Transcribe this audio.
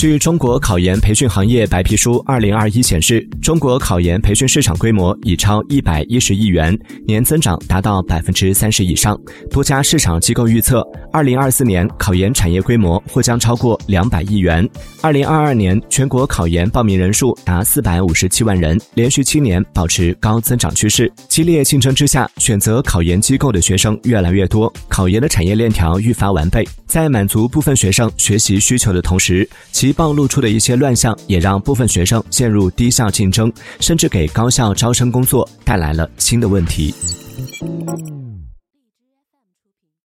据中国考研培训行业白皮书二零二一显示，中国考研培训市场规模已超一百一十亿元，年增长达到百分之三十以上。多家市场机构预测，二零二四年考研产业规模或将超过两百亿元。二零二二年全国考研报名人数达四百五十七万人，连续七年保持高增长趋势。激烈竞争之下，选择考研机构的学生越来越多，考研的产业链条愈发完备。在满足部分学生学习需求的同时，其暴露出的一些乱象，也让部分学生陷入低效竞争，甚至给高校招生工作带来了新的问题。